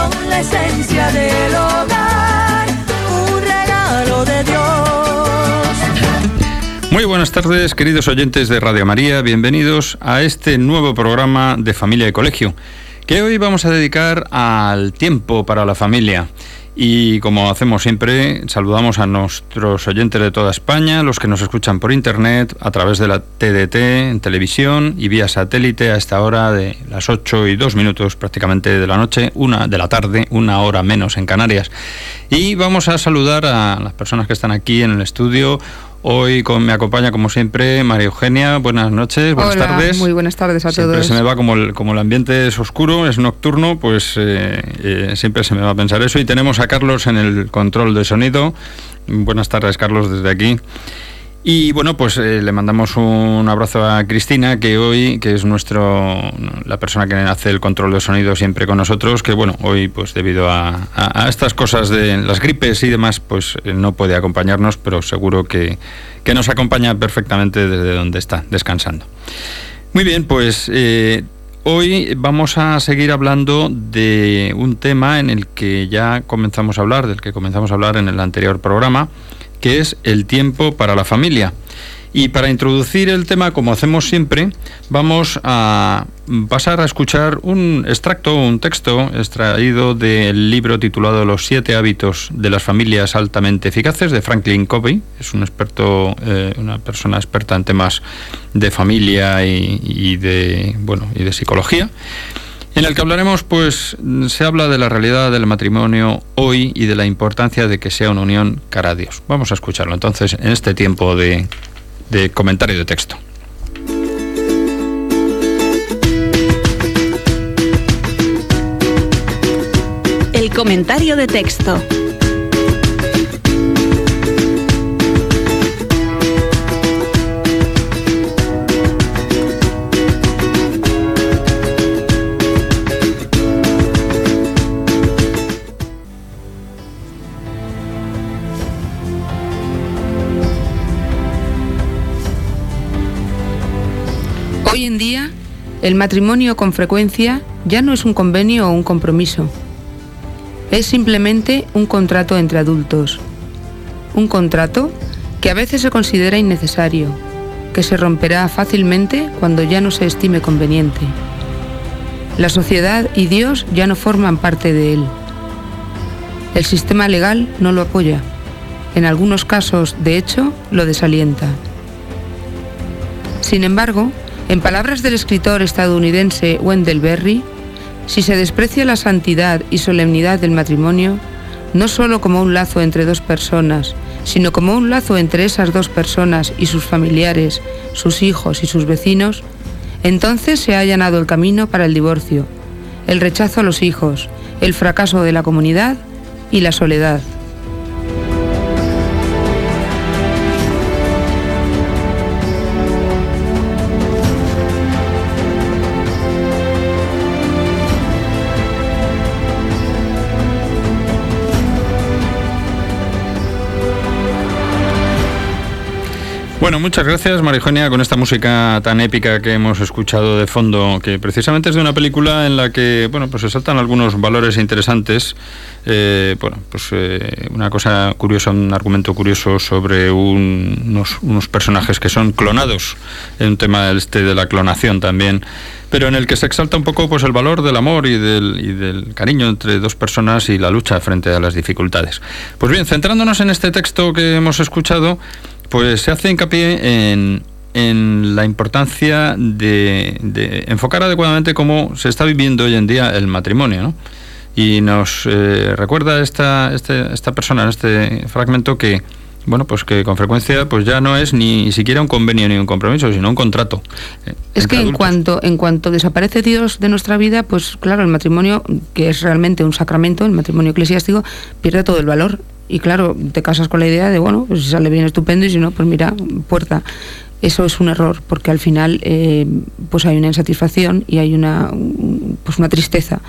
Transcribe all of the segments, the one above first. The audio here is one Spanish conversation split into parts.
Son la esencia del hogar, un regalo de Dios. Muy buenas tardes, queridos oyentes de Radio María. Bienvenidos a este nuevo programa de Familia y Colegio, que hoy vamos a dedicar al tiempo para la familia. Y como hacemos siempre, saludamos a nuestros oyentes de toda España, los que nos escuchan por internet, a través de la TDT, en televisión y vía satélite a esta hora de las 8 y 2 minutos prácticamente de la noche, una de la tarde, una hora menos en Canarias. Y vamos a saludar a las personas que están aquí en el estudio. Hoy con, me acompaña, como siempre, María Eugenia. Buenas noches, buenas Hola, tardes. Muy buenas tardes a Siempre todos. se me va como el, como el ambiente es oscuro, es nocturno, pues eh, eh, siempre se me va a pensar eso. Y tenemos a Carlos en el control de sonido. Buenas tardes, Carlos, desde aquí. Y bueno, pues eh, le mandamos un abrazo a Cristina, que hoy, que es nuestro la persona que hace el control de sonido siempre con nosotros, que bueno, hoy pues debido a, a- estas cosas de las gripes y demás, pues eh, no puede acompañarnos, pero seguro que, que nos acompaña perfectamente desde donde está, descansando. Muy bien, pues eh, hoy vamos a seguir hablando de un tema en el que ya comenzamos a hablar, del que comenzamos a hablar en el anterior programa, que es el tiempo para la familia. Y para introducir el tema, como hacemos siempre, vamos a pasar a escuchar un extracto, un texto extraído del libro titulado Los siete hábitos de las familias altamente eficaces de Franklin Covey. Es un experto, eh, una persona experta en temas de familia y, y de bueno y de psicología. En el que hablaremos, pues, se habla de la realidad del matrimonio hoy y de la importancia de que sea una unión cara a Dios. Vamos a escucharlo entonces en este tiempo de, de comentario de texto. El comentario de texto. Hoy en día, el matrimonio con frecuencia ya no es un convenio o un compromiso. Es simplemente un contrato entre adultos. Un contrato que a veces se considera innecesario, que se romperá fácilmente cuando ya no se estime conveniente. La sociedad y Dios ya no forman parte de él. El sistema legal no lo apoya. En algunos casos, de hecho, lo desalienta. Sin embargo, en palabras del escritor estadounidense Wendell Berry, si se desprecia la santidad y solemnidad del matrimonio, no solo como un lazo entre dos personas, sino como un lazo entre esas dos personas y sus familiares, sus hijos y sus vecinos, entonces se ha allanado el camino para el divorcio, el rechazo a los hijos, el fracaso de la comunidad y la soledad. Bueno, muchas gracias Marijonia con esta música tan épica que hemos escuchado de fondo, que precisamente es de una película en la que, bueno, pues se saltan algunos valores interesantes. Eh, bueno, pues eh, una cosa curiosa, un argumento curioso sobre unos, unos, personajes que son clonados, un tema este de la clonación también, pero en el que se exalta un poco pues el valor del amor y del, y del cariño entre dos personas y la lucha frente a las dificultades. Pues bien, centrándonos en este texto que hemos escuchado, pues se hace hincapié en, la importancia de, enfocar adecuadamente cómo se está viviendo hoy en día el matrimonio, ¿no? Y nos eh, recuerda esta, este, esta persona en este fragmento que, bueno, pues que con frecuencia pues ya no es ni siquiera un convenio ni un compromiso, sino un contrato. Eh, es que en cuanto, en cuanto desaparece Dios de nuestra vida, pues claro, el matrimonio, que es realmente un sacramento, el matrimonio eclesiástico, pierde todo el valor y claro, te casas con la idea de, bueno, pues si sale bien estupendo y si no, pues mira, puerta. Eso es un error, porque al final eh, pues hay una insatisfacción y hay una, pues una tristeza.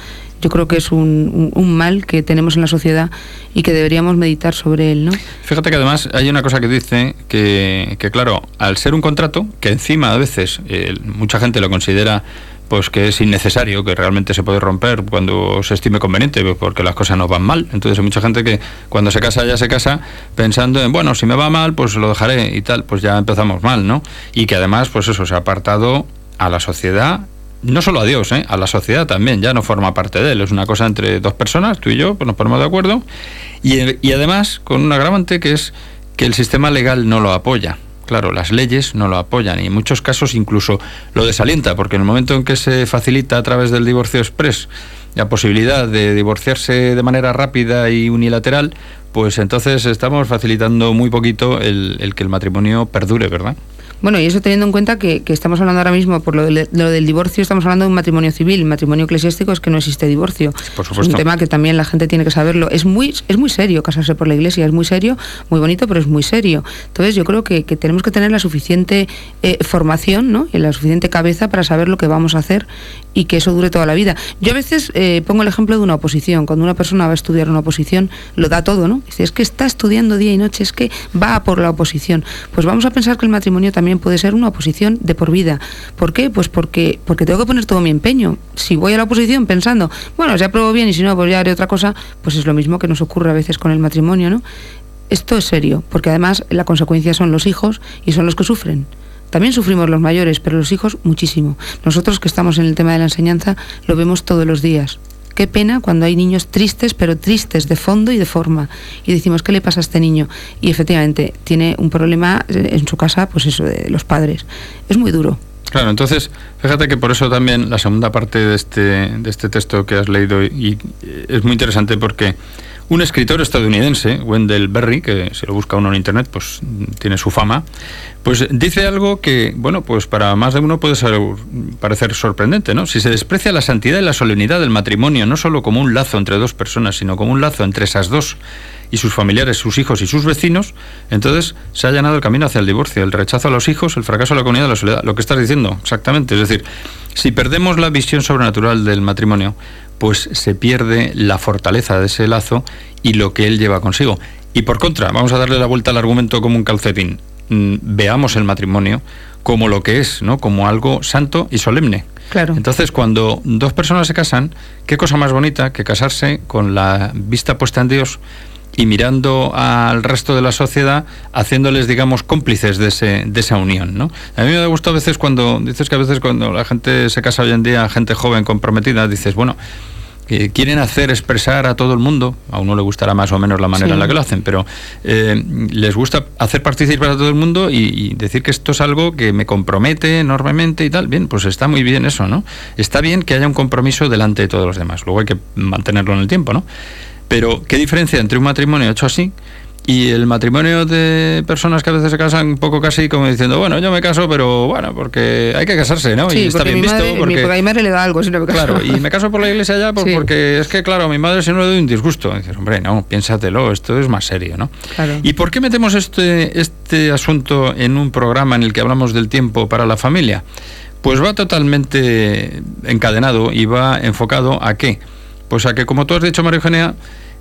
Yo creo que es un, un, mal que tenemos en la sociedad y que deberíamos meditar sobre él, ¿no? Fíjate que además hay una cosa que dice que, que claro, al ser un contrato, que encima a veces eh, mucha gente lo considera pues que es innecesario, que realmente se puede romper cuando se estime conveniente, porque las cosas no van mal. Entonces hay mucha gente que cuando se casa ya se casa pensando en, bueno, si me va mal, pues lo dejaré y tal, pues ya empezamos mal, ¿no? Y que además, pues eso, se ha apartado a la sociedad no solo a Dios, ¿eh? a la sociedad también, ya no forma parte de él, es una cosa entre dos personas, tú y yo, pues nos ponemos de acuerdo, y, y además con un agravante que es que el sistema legal no lo apoya claro, las leyes no lo apoyan y en muchos casos incluso lo desalienta, porque en el momento en que se facilita a través del divorcio express la posibilidad de divorciarse de manera rápida y unilateral, pues entonces estamos facilitando muy poquito el, el que el matrimonio perdure, ¿verdad? Bueno, y eso teniendo en cuenta que, estamos hablando ahora mismo, por lo, del divorcio, estamos hablando de un matrimonio civil. matrimonio eclesiástico es que no existe divorcio. Por supuesto. Es un tema que también la gente tiene que saberlo. Es muy, es muy serio casarse por la iglesia, es muy serio, muy bonito, pero es muy serio. Entonces yo creo que, tenemos que tener la suficiente eh, formación ¿no? y la suficiente cabeza para saber lo que vamos a hacer y que eso dure toda la vida. Yo a veces eh, pongo el ejemplo de una oposición. Cuando una persona va a estudiar una oposición, lo da todo, ¿no? Dice, es que está estudiando día y noche, es que va a por la oposición. Pues vamos a pensar que el matrimonio también puede ser una oposición de por vida. ¿Por qué? Pues porque, porque tengo que poner todo mi empeño. Si voy a la oposición pensando, bueno, ya pruebo bien y si no, pues ya haré otra cosa, pues es lo mismo que nos ocurre a veces con el matrimonio, ¿no? Esto es serio, porque además la consecuencia son los hijos y son los que sufren. También sufrimos los mayores, pero los hijos muchísimo. Nosotros que estamos en el tema de la enseñanza lo vemos todos los días. Qué pena cuando hay niños tristes, pero tristes de fondo y de forma. Y decimos, ¿qué le pasa a este niño? Y efectivamente, tiene un problema en su casa, pues eso, de los padres. Es muy duro. Claro, entonces, fíjate que por eso también la segunda parte de este, de este texto que has leído y, es muy interesante porque un escritor estadounidense, Wendell Berry, que si lo busca uno en internet, pues tiene su fama, pues dice algo que, bueno, pues para más de uno puede parecer sorprendente, ¿no? Si se desprecia la santidad y la solemnidad del matrimonio, no solo como un lazo entre dos personas, sino como un lazo entre esas dos y sus familiares, sus hijos y sus vecinos, entonces se ha llenado el camino hacia el divorcio, el rechazo a los hijos, el fracaso a la comunidad, la soledad, lo que estás diciendo, exactamente. Es decir, si perdemos la visión sobrenatural del matrimonio, pues se pierde la fortaleza de ese lazo y lo que él lleva consigo. Y por contra, vamos a darle la vuelta al argumento como un calcetín. Mm, veamos el matrimonio como lo que es, ¿no? Como algo santo y solemne. Claro. Entonces, cuando dos personas se casan, qué cosa más bonita que casarse con la vista puesta en Dios y mirando al resto de la sociedad, haciéndoles, digamos, cómplices de, ese, de esa unión, ¿no? A mí me gusta a veces cuando, dices que a veces cuando la gente se casa hoy en día, gente joven, comprometida, dices, bueno, quieren hacer expresar a todo el mundo, a uno le gustará más o menos la manera en la que lo hacen, pero eh, les gusta hacer participar a todo el mundo y, y, decir que esto es algo que me compromete enormemente y tal. Bien, pues está muy bien eso, ¿no? Está bien que haya un compromiso delante de todos los demás, luego hay que mantenerlo en el tiempo, ¿no? Pero, ¿qué diferencia entre un matrimonio hecho así y el matrimonio de personas que a veces se casan un poco casi como diciendo, bueno, yo me caso, pero bueno, porque hay que casarse, ¿no? Sí, y está bien visto. porque... Mi, madre le da algo, si no me caso. Claro, y me caso por la iglesia ya pues porque es que, claro, a mi madre si no le doy un disgusto. dices, hombre, no, piénsatelo, esto es más serio, ¿no? Claro. ¿Y por qué metemos este, este asunto en un programa en el que hablamos del tiempo para la familia? Pues va totalmente encadenado y va enfocado a qué? Pues a que, como tú has dicho, María Eugenia,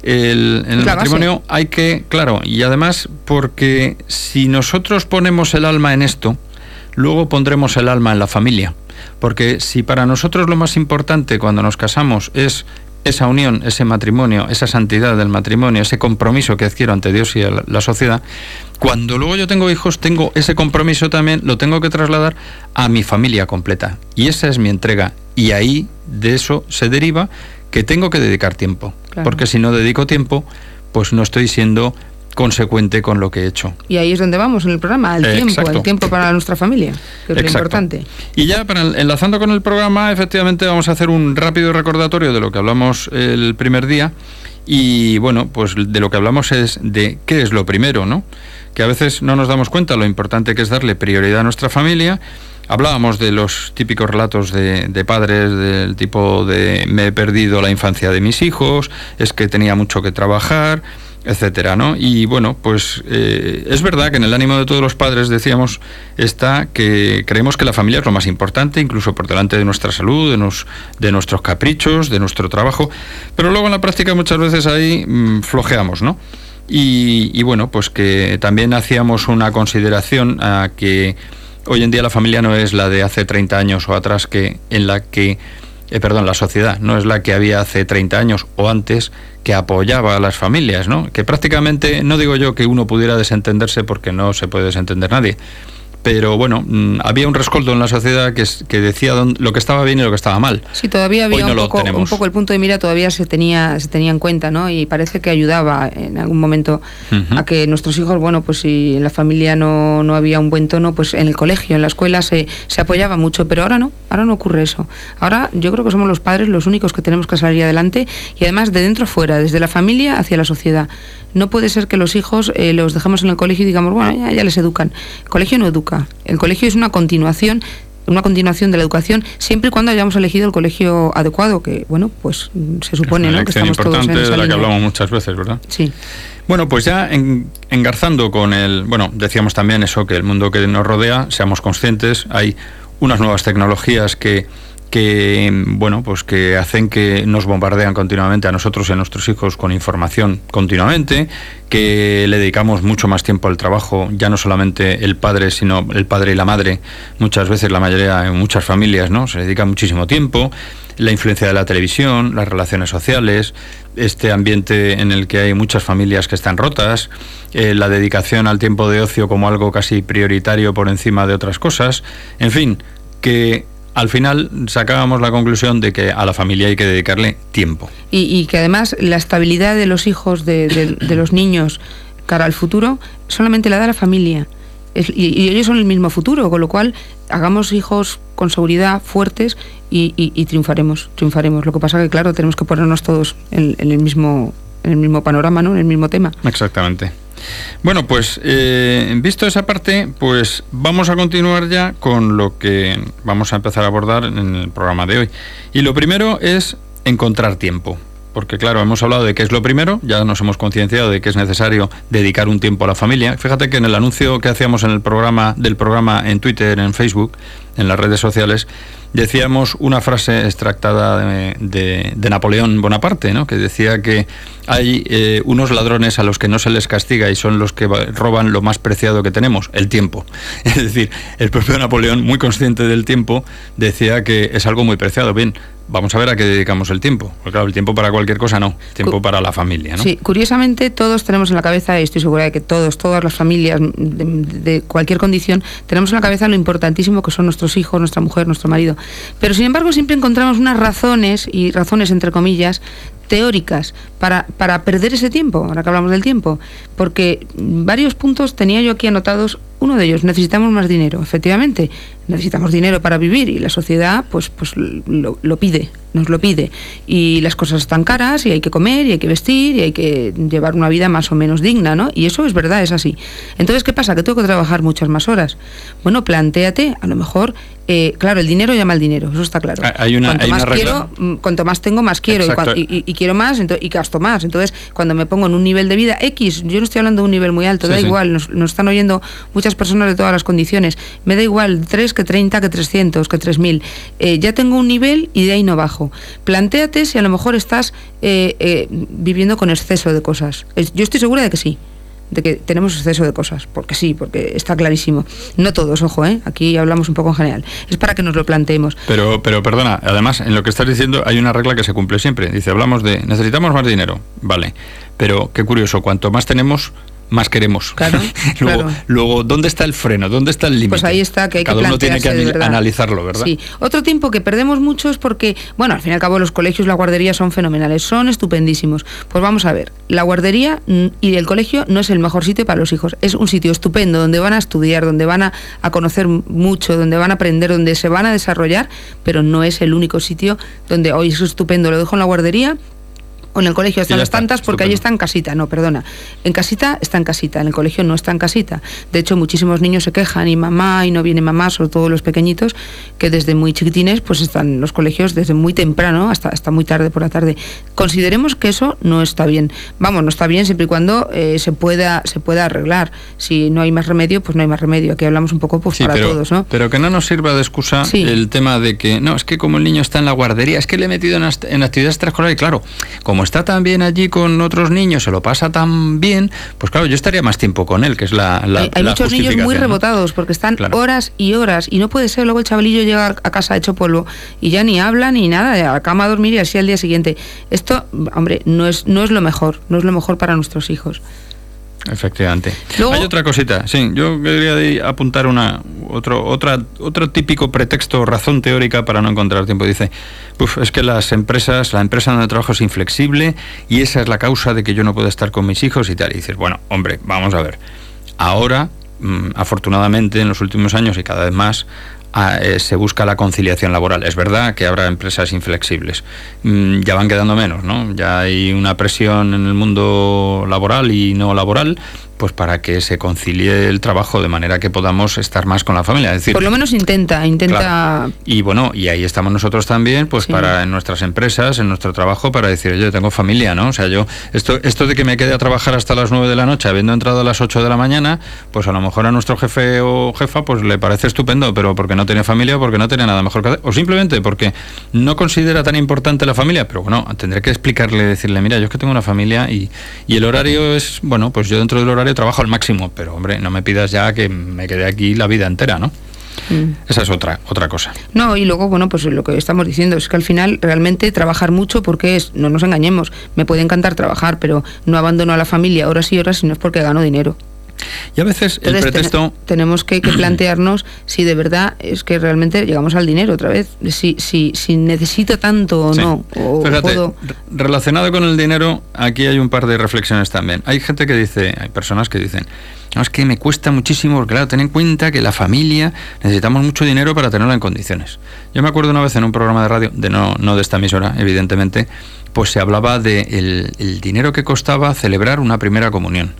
el, en el matrimonio hay que, claro, y además porque si nosotros ponemos el alma en esto, luego pondremos el alma en la familia. Porque si para nosotros lo más importante cuando nos casamos es esa unión, ese matrimonio, esa santidad del matrimonio, ese compromiso que adquiero ante Dios y la sociedad, cuando luego yo tengo hijos, tengo ese compromiso también, lo tengo que trasladar a mi familia completa. Y esa es mi entrega. Y ahí de eso se deriva que tengo que dedicar tiempo. Porque si no dedico tiempo, pues no estoy siendo consecuente con lo que he hecho. Y ahí es donde vamos en el programa, el tiempo, el tiempo para nuestra familia, que es lo importante. Y ya para enlazando con el programa, efectivamente vamos a hacer un rápido recordatorio de lo que hablamos el primer día y bueno, pues de lo que hablamos es de qué es lo primero, ¿no? Que a veces no nos damos cuenta lo importante que es darle prioridad a nuestra familia. Hablábamos de los típicos relatos de, de, padres del tipo de me he perdido la infancia de mis hijos, es que tenía mucho que trabajar, etcétera, ¿no? Y bueno, pues eh, es verdad que en el ánimo de todos los padres decíamos está que creemos que la familia es lo más importante, incluso por delante de nuestra salud, de, nos, de nuestros caprichos, de nuestro trabajo, pero luego en la práctica muchas veces ahí mm, flojeamos, ¿no? Y, y, bueno, pues que también hacíamos una consideración a que hoy en día la familia no es la de hace 30 años o atrás que en la que eh, perdón, la sociedad, no es la que había hace 30 años o antes, que apoyaba a las familias, ¿no? Que prácticamente, no digo yo que uno pudiera desentenderse porque no se puede desentender nadie, pero bueno, mm, había un rescoldo en la sociedad que, que decía lo que estaba bien y lo que estaba mal. Sí, todavía había un, poco, un, poco, el punto de mira, todavía se tenía, se tenía en cuenta, ¿no? Y parece que ayudaba en algún momento a que nuestros hijos, bueno, pues si en la familia no, no, había un buen tono, pues en el colegio, en la escuela se, se apoyaba mucho, pero ahora no, ahora no ocurre eso. Ahora yo creo que somos los padres los únicos que tenemos que salir adelante y además de dentro fuera, desde la familia hacia la sociedad. No puede ser que los hijos eh, los dejemos en el colegio y digamos, bueno, ya, ya les educan. El colegio no educa. El colegio es una continuación una continuación de la educación siempre y cuando hayamos elegido el colegio adecuado que bueno pues se supone ¿no? que estamos todos en esa de la que hablamos muchas veces verdad sí. Bueno pues ya engarzando con el bueno decíamos también eso que el mundo que nos rodea seamos conscientes hay unas nuevas tecnologías que que bueno pues que hacen que nos bombardean continuamente a nosotros y a nuestros hijos con información continuamente que le dedicamos mucho más tiempo al trabajo ya no solamente el padre sino el padre y la madre muchas veces la mayoría en muchas familias no se dedica muchísimo tiempo. La influencia de la televisión las relaciones sociales este ambiente en el que hay muchas familias que están rotas eh, la dedicación al tiempo de ocio como algo casi prioritario por encima de otras cosas. En fin que al final sacábamos la conclusión de que a la familia hay que dedicarle tiempo. Y, que además la estabilidad de los hijos, de, los niños cara al futuro, solamente la da la familia. y, ellos son el mismo futuro, con lo cual hagamos hijos con seguridad, fuertes y, triunfaremos, triunfaremos. Lo que pasa que, claro, tenemos que ponernos todos en, en, el, mismo, en el mismo panorama, ¿no? en el mismo tema. Exactamente. Bueno, pues eh, visto esa parte, pues vamos a continuar ya con lo que vamos a empezar a abordar en el programa de hoy. Y lo primero es encontrar tiempo. Porque claro, hemos hablado de qué es lo primero, ya nos hemos concienciado de que es necesario dedicar un tiempo a la familia. Fíjate que en el anuncio que hacíamos en el programa del programa en Twitter, en Facebook, en las redes sociales, decíamos una frase extractada de, Napoleón Bonaparte, ¿no? que decía que hay eh, unos ladrones a los que no se les castiga y son los que roban lo más preciado que tenemos, el tiempo. Es decir, el propio Napoleón, muy consciente del tiempo, decía que es algo muy preciado. Bien, vamos a ver a qué dedicamos el tiempo. Porque claro, el tiempo para cualquier cosa no, tiempo para la familia. ¿no? Sí, curiosamente todos tenemos en la cabeza, y estoy segura de que todos, todas las familias de, de cualquier condición, tenemos en la cabeza lo importantísimo que son nuestros hijos, nuestra mujer, nuestro marido. Pero sin embargo siempre encontramos unas razones, y razones entre comillas, teóricas para, para perder ese tiempo, ahora que hablamos del tiempo, porque varios puntos tenía yo aquí anotados. Uno de ellos, necesitamos más dinero, efectivamente, necesitamos dinero para vivir y la sociedad pues, pues lo, lo pide, nos lo pide. Y las cosas están caras y hay que comer y hay que vestir y hay que llevar una vida más o menos digna, ¿no? Y eso es verdad, es así. Entonces, ¿qué pasa? Que tengo que trabajar muchas más horas. Bueno, plantéate, a lo mejor eh, claro, el dinero llama al dinero, eso está claro. Hay una, cuanto más quiero, mm, cuanto más tengo, más quiero y, quiero más y gasto más. Entonces, cuando me pongo en un nivel de vida X, yo no estoy hablando de un nivel muy alto, da igual, nos, están oyendo muchas personas de todas las condiciones. Me da igual 3 que 30 que 300 que 3000. Eh, ya tengo un nivel y de ahí no bajo. Plantéate si a lo mejor estás eh, eh, viviendo con exceso de cosas. Yo estoy segura de que sí, de que tenemos exceso de cosas, porque sí, porque está clarísimo. No todos, ojo, ¿eh? aquí hablamos un poco en general. Es para que nos lo planteemos. Pero, pero perdona, además, en lo que estás diciendo hay una regla que se cumple siempre. Dice, hablamos de, necesitamos más dinero, vale. Pero qué curioso, cuanto más tenemos, más queremos. Claro, luego, claro. luego, ¿dónde está el freno? ¿Dónde está el límite? Pues ahí está, que hay que Cada uno tiene que de analizarlo, ¿verdad? Sí. Otro tiempo que perdemos mucho es porque, bueno, al fin y al cabo los colegios, la guardería son fenomenales, son estupendísimos. Pues vamos a ver, la guardería mm, y el colegio no es el mejor sitio para los hijos, es un sitio estupendo donde van a estudiar, donde van a, a conocer mucho, donde van a aprender, donde se van a desarrollar, pero no es el único sitio donde hoy es estupendo, lo dejo en la guardería. O en el colegio están ya las tantas porque allí está en casita, no, perdona. En casita está en casita, en el colegio no está en casita. De hecho, muchísimos niños se quejan y mamá y no viene mamá, sobre todo los pequeñitos, que desde muy chiquitines pues están en los colegios desde muy temprano hasta, hasta muy tarde por la tarde. Consideremos que eso no está bien. Vamos, no está bien siempre y cuando eh, se pueda se pueda arreglar. Si no hay más remedio, pues no hay más remedio. Aquí hablamos un poco pues Sí, para pero, todos, ¿no? pero que no nos sirva de excusa Sí. el tema de que, no, es que como el niño está en la guardería, es que le he metido en, en actividades extraescolares y claro, como está tan bien allí con otros niños, se lo pasa tan bien, pues claro, yo estaría más tiempo con él, que es la, la hay hay la muchos niños muy rebotados porque están Claro. horas y horas y no puede ser. Luego el chavalillo llega a casa hecho polvo y ya ni habla ni nada, a la cama a dormir y así al día siguiente. Esto, hombre, no es, no es lo mejor, no es lo mejor para nuestros hijos. Efectivamente. Luego- Hay otra cosita, sí, yo quería apuntar una otro otra otro típico pretexto, razón teórica para no encontrar tiempo. Dice, "Uf, es que las empresas, la empresa donde trabajo es inflexible y esa es la causa de que yo no pueda estar con mis hijos y tal." Y dices, bueno, hombre, vamos a ver. Ahora, mm, afortunadamente, en los últimos años y cada vez más, ah, eh, se busca la conciliación laboral. Es verdad que habrá empresas inflexibles. Mm, ya van quedando menos, ¿no? Ya hay una presión en el mundo laboral y no laboral, pues para que se concilie el trabajo de manera que podamos estar más con la familia. Es decir, Por lo menos intenta, intenta... Claro. Y bueno, y ahí estamos nosotros también, pues Sí. para en nuestras empresas, en nuestro trabajo, para decir, yo tengo familia, ¿no? O sea, yo, esto, esto de que me quede a trabajar hasta las 9 de la noche, habiendo entrado a las 8 de la mañana, pues a lo mejor a nuestro jefe o jefa, pues le parece estupendo, pero porque no tiene familia, porque no tiene nada mejor que hacer, o simplemente porque no considera tan importante la familia, pero bueno, tendré que explicarle, decirle, mira, yo es que tengo una familia y, y el horario es, bueno, pues yo dentro del horario trabajo al máximo, pero hombre, no me pidas ya que me quede aquí la vida entera, ¿no? Mm. Esa es otra, otra cosa. No, y luego, bueno, pues lo que estamos diciendo es que al final realmente trabajar mucho porque es, no nos engañemos, me puede encantar trabajar, pero no abandono a la familia horas y horas si no es porque gano dinero. Y a veces el pretexto... tene- tenemos que, que plantearnos si de verdad es que realmente llegamos al dinero otra vez, si, si, si necesito tanto o Sí. no, o Fíjate, puedo... re- relacionado con el dinero, aquí hay un par de reflexiones también. Hay gente que dice, hay personas que dicen, no, es que me cuesta muchísimo, porque claro, ten en cuenta que la familia necesitamos mucho dinero para tenerla en condiciones. Yo me acuerdo una vez en un programa de radio, de no, no de esta emisora, evidentemente, pues se hablaba de el, el dinero que costaba celebrar una primera comunión.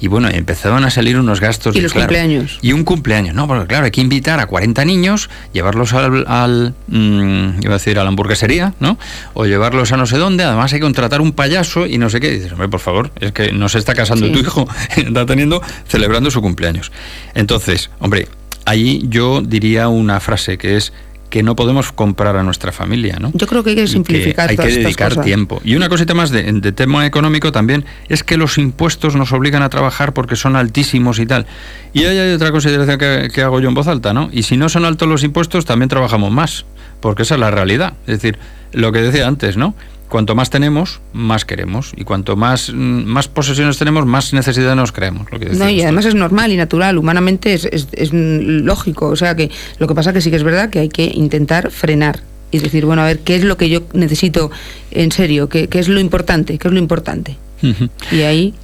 Y bueno, empezaban a salir unos gastos Y los claro, cumpleaños. y un cumpleaños, no, porque claro, hay que invitar a 40 niños, llevarlos al, al, mm, iba a decir, a la hamburguesería, ¿no? O llevarlos a no sé dónde, además hay que contratar un payaso y no sé qué. Y dices, hombre, por favor, es que no se está casando Sí. tu hijo, está teniendo, celebrando su cumpleaños. Entonces, hombre, ahí yo diría una frase que es que no podemos comprar a nuestra familia, ¿no? Yo creo que hay que simplificar hay que estas dedicar cosas. tiempo. Y una cosita más de, de tema económico también es que los impuestos nos obligan a trabajar porque son altísimos y tal. Y ahí hay otra consideración que, que hago yo en voz alta, ¿no? Y si no son altos los impuestos, también trabajamos más, porque esa es la realidad. Es decir, lo que decía antes, ¿no? Cuanto más tenemos, más queremos. Y cuanto más, mm, más posesiones tenemos, más necesidad nos creemos. Lo que No, y además es normal y natural, humanamente es, es- es lógico. O sea que lo que pasa que sí que es verdad que hay que intentar frenar y decir, bueno, a ver, ¿qué es lo que yo necesito en serio? ¿Qué, qué es lo importante? ¿Qué es lo importante? Y ahí,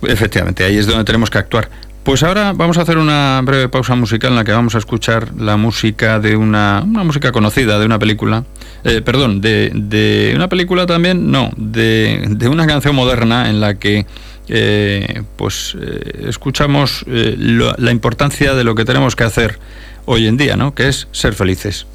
Efectivamente, ahí es donde tenemos que actuar. Pues ahora vamos a hacer una breve pausa musical en la que vamos a escuchar la música de una, una música conocida de una película, eh, perdón, de, de una película también, no, de, de una canción moderna en la que eh, pues eh, escuchamos eh, lo- la importancia de lo que tenemos que hacer hoy en día, ¿no? Que es ser felices.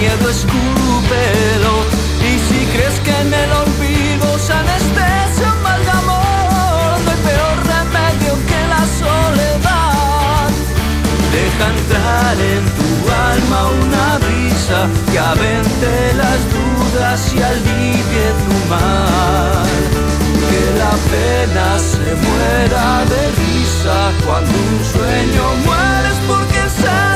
Miedo escúpelo. Y si crees que en el olvido se anestesia un mal de amor, no hay peor remedio que la soledad. Deja entrar en tu alma una brisa que avente las dudas y alivie tu mal. Que la pena se muera de risa cuando un sueño mueres porque se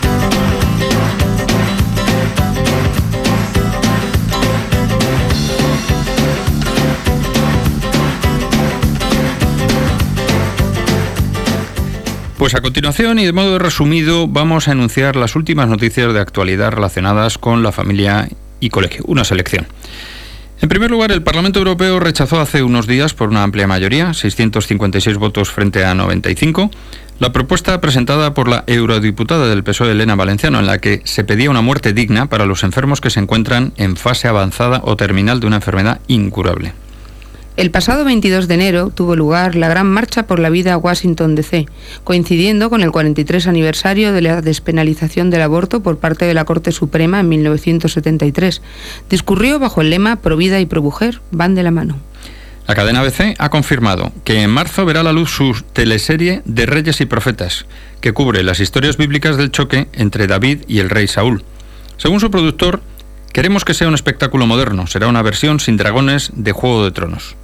Pues a continuación y de modo resumido vamos a enunciar las últimas noticias de actualidad relacionadas con la familia y colegio. Una selección. En primer lugar, el Parlamento Europeo rechazó hace unos días por una amplia mayoría, 656 votos frente a 95, la propuesta presentada por la eurodiputada del PSOE Elena Valenciano, en la que se pedía una muerte digna para los enfermos que se encuentran en fase avanzada o terminal de una enfermedad incurable. El pasado 22 de enero tuvo lugar la Gran Marcha por la Vida a Washington DC, coincidiendo con el 43 aniversario de la despenalización del aborto por parte de la Corte Suprema en 1973. Discurrió bajo el lema Pro vida y pro mujer van de la mano. La cadena ABC ha confirmado que en marzo verá a la luz su teleserie de Reyes y Profetas, que cubre las historias bíblicas del choque entre David y el rey Saúl. Según su productor, queremos que sea un espectáculo moderno, será una versión sin dragones de Juego de Tronos.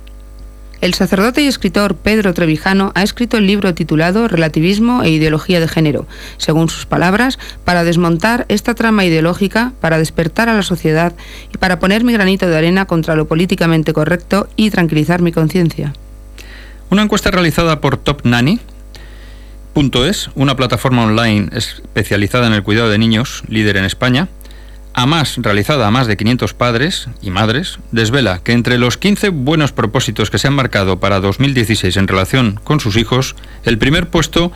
El sacerdote y escritor Pedro Trevijano ha escrito el libro titulado Relativismo e Ideología de Género, según sus palabras, para desmontar esta trama ideológica, para despertar a la sociedad y para poner mi granito de arena contra lo políticamente correcto y tranquilizar mi conciencia. Una encuesta realizada por Top Nanny, .es, una plataforma online especializada en el cuidado de niños, líder en España, a más realizada a más de 500 padres y madres, desvela que entre los 15 buenos propósitos que se han marcado para 2016 en relación con sus hijos, el primer puesto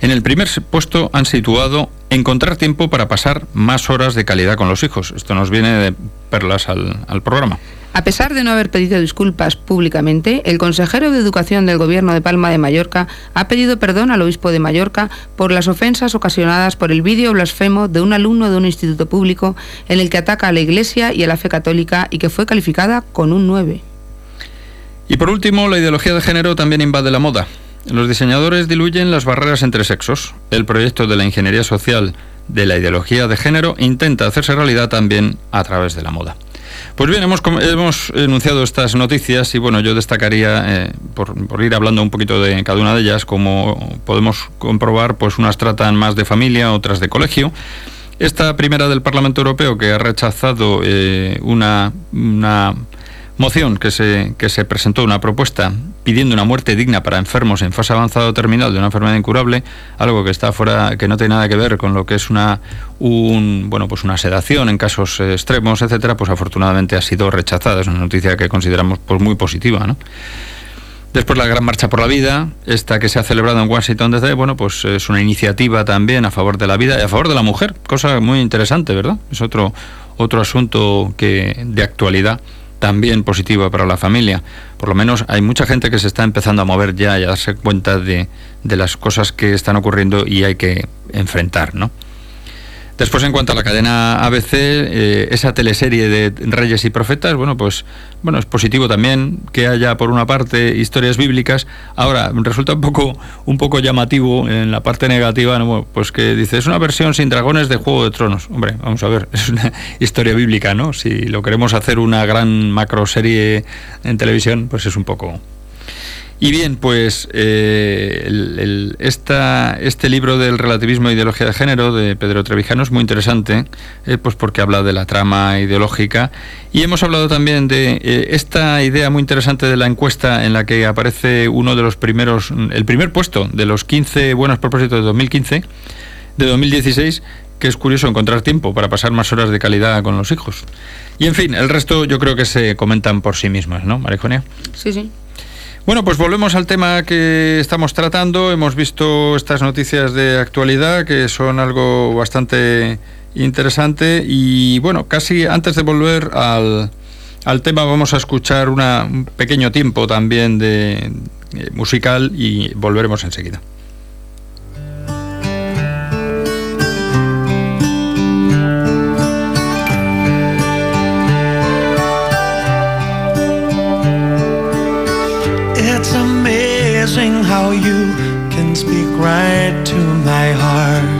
en el primer puesto han situado encontrar tiempo para pasar más horas de calidad con los hijos. Esto nos viene de perlas al, al programa. A pesar de no haber pedido disculpas públicamente, el consejero de Educación del Gobierno de Palma de Mallorca ha pedido perdón al obispo de Mallorca por las ofensas ocasionadas por el vídeo blasfemo de un alumno de un instituto público en el que ataca a la Iglesia y a la fe católica y que fue calificada con un 9. Y por último, la ideología de género también invade la moda. Los diseñadores diluyen las barreras entre sexos. El proyecto de la ingeniería social de la ideología de género intenta hacerse realidad también a través de la moda. Pues bien, hemos, hemos enunciado estas noticias y bueno, yo destacaría, eh, por, por, ir hablando un poquito de cada una de ellas, como podemos comprobar, pues unas tratan más de familia, otras de colegio. Esta primera del Parlamento Europeo que ha rechazado eh, una, una moción que se, que se presentó, una propuesta pidiendo una muerte digna para enfermos en fase avanzada o terminal de una enfermedad incurable, algo que está fuera, que no tiene nada que ver con lo que es una, un, bueno, pues una sedación en casos extremos, etcétera, pues afortunadamente ha sido rechazada. Es una noticia que consideramos pues muy positiva, ¿no? Después la Gran Marcha por la Vida, esta que se ha celebrado en Washington DC, bueno, pues es una iniciativa también a favor de la vida y a favor de la mujer, cosa muy interesante, ¿verdad? Es otro, otro asunto que de actualidad también positiva para la familia. Por lo menos hay mucha gente que se está empezando a mover ya y a darse cuenta de, de las cosas que están ocurriendo y hay que enfrentar, ¿no? Después, en cuanto a la cadena ABC, eh, esa teleserie de Reyes y Profetas, bueno, pues bueno, es positivo también que haya por una parte historias bíblicas. Ahora, resulta un poco, un poco llamativo en la parte negativa, ¿no? pues que dice, es una versión sin dragones de Juego de Tronos. Hombre, vamos a ver, es una historia bíblica, ¿no? Si lo queremos hacer una gran macro serie en televisión, pues es un poco, y bien, pues eh, el, esta, este libro del relativismo e ideología de género de Pedro Trevijano es muy interesante, eh, pues porque habla de la trama ideológica y hemos hablado también de eh, esta idea muy interesante de la encuesta en la que aparece uno de los primeros, el primer puesto de los 15 buenos propósitos de 2015, de 2016, que es curioso encontrar tiempo para pasar más horas de calidad con los hijos. Y en fin, el resto yo creo que se comentan por sí mismas, ¿no, Marijonia? Sí, sí. Bueno, pues volvemos al tema que estamos tratando. Hemos visto estas noticias de actualidad que son algo bastante interesante y bueno, casi antes de volver al, al tema vamos a escuchar una, un pequeño tiempo también de eh, musical y volveremos enseguida. It's amazing how you can speak right to my heart.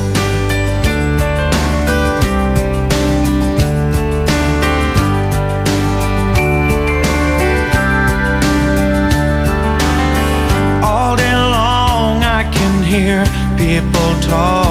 people talk.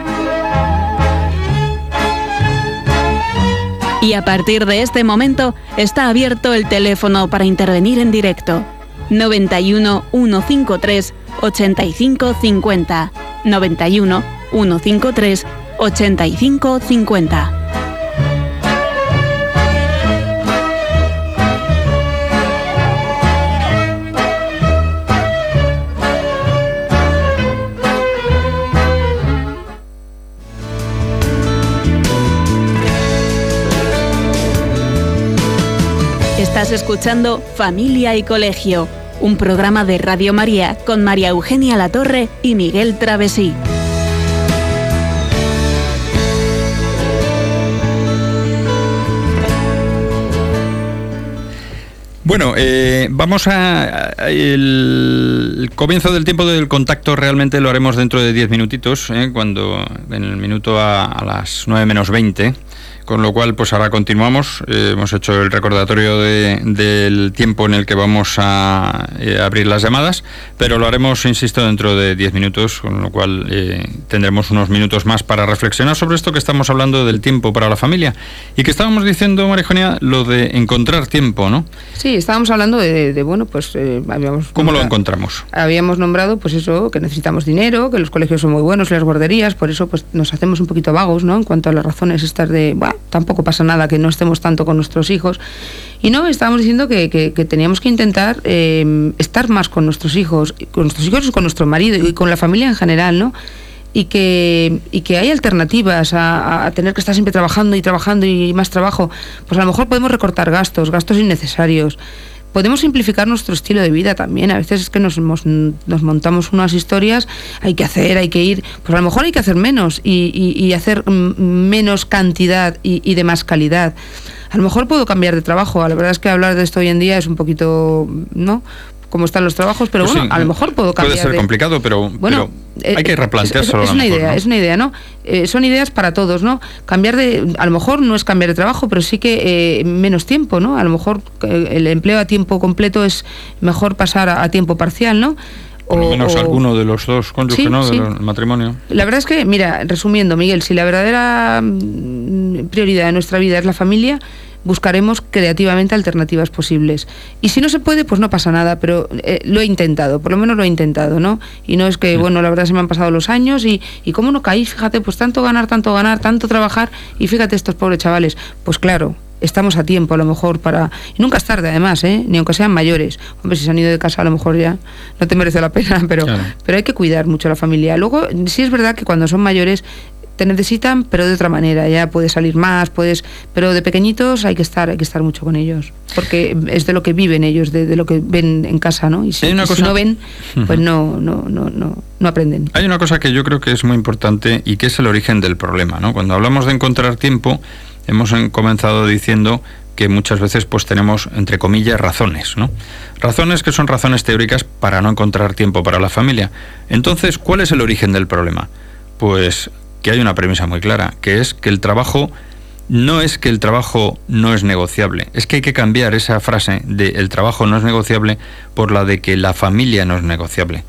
Y a partir de este momento está abierto el teléfono para intervenir en directo. 91 153 85 50. 91 153 85 Estás escuchando Familia y Colegio, un programa de Radio María con María Eugenia Latorre y Miguel Travesí. Bueno, eh, vamos a, el, comienzo del tiempo del contacto realmente lo haremos dentro de 10 minutitos, eh, cuando en el minuto a, las 9 menos 20, con lo cual pues ahora continuamos, eh, hemos hecho el recordatorio de- del tiempo en el que vamos a eh, abrir las llamadas, pero lo haremos, insisto, dentro de 10 minutos, con lo cual eh, tendremos unos minutos más para reflexionar sobre esto que estamos hablando del tiempo para la familia y que estábamos diciendo, María Eugenia, lo de encontrar tiempo, ¿no? Sí, estábamos hablando de, de, bueno, pues eh, habíamos... ¿Cómo lo nombra- encontramos? Habíamos nombrado, pues eso, que necesitamos dinero, que los colegios son muy buenos, las guarderías, por eso pues nos hacemos un poquito vagos, ¿no? En cuanto a las razones estas de, bueno, tampoco pasa nada que no estemos tanto con nuestros hijos. Y no, estábamos diciendo que, teníamos que intentar eh, estar más con nuestros hijos, con nuestros hijos, con nuestro marido y con la familia en general, ¿no? y que, y que hay alternativas a, a tener que estar siempre trabajando y trabajando y más trabajo, pues a lo mejor podemos recortar gastos, gastos innecesarios. Podemos simplificar nuestro estilo de vida también. A veces es que nos, nos montamos unas historias, hay que hacer, hay que ir. Pues a lo mejor hay que hacer menos y, y- y hacer menos cantidad y, y de más calidad. A lo mejor puedo cambiar de trabajo. La verdad es que hablar de esto hoy en día es un poquito, ¿no? Como están los trabajos, pero Pues bueno, sí, a lo mejor puedo cambiar. Puede ser de- complicado, pero, bueno, pero hay eh, que replanteárselo es, una mejor, idea, ¿no? es una idea, ¿no? Eh, son ideas para todos, ¿no? Cambiar de, a lo mejor no es cambiar de trabajo, pero sí que eh, menos tiempo, ¿no? A lo mejor eh, el empleo a tiempo completo es mejor pasar a, a tiempo parcial, ¿no? Por lo menos o- alguno de los dos cónyuges, Sí, ¿no? sí. Del matrimonio. La verdad es que, mira, resumiendo, Miguel, si la verdadera mm, prioridad de nuestra vida es la familia, buscaremos creativamente alternativas posibles. Y si no se puede, pues no pasa nada, pero eh, lo he intentado, por lo menos lo he intentado, ¿no? Y no es que, bueno, la verdad se me han pasado los años y, y cómo no caí, fíjate, pues tanto ganar, tanto ganar, tanto trabajar y fíjate estos pobres chavales, pues claro. Estamos a tiempo a lo mejor para... Y nunca es tarde además, ¿eh? Ni aunque sean mayores. Hombre, si se han ido de casa a lo mejor ya no te merece la pena, pero, Claro. pero hay que cuidar mucho a la familia. Luego, sí es verdad que cuando son mayores te necesitan, pero de otra manera. Ya puedes salir más, puedes, pero de pequeñitos hay que estar, hay que estar mucho con ellos, porque es de lo que viven ellos, de, de lo que ven en casa, ¿no? Y si, si no ven, pues no, no, no, no, no aprenden. Hay una cosa que yo creo que es muy importante y que es el origen del problema, ¿no? Cuando hablamos de encontrar tiempo, hemos en- comenzado diciendo que muchas veces pues tenemos entre comillas razones, ¿no? Razones que son razones teóricas para no encontrar tiempo para la familia. Entonces, ¿cuál es el origen del problema? Pues que hay una premisa muy clara, que es que el trabajo no es que el trabajo no es negociable, es que hay que cambiar esa frase de el trabajo no es negociable por la de que la familia no es negociable.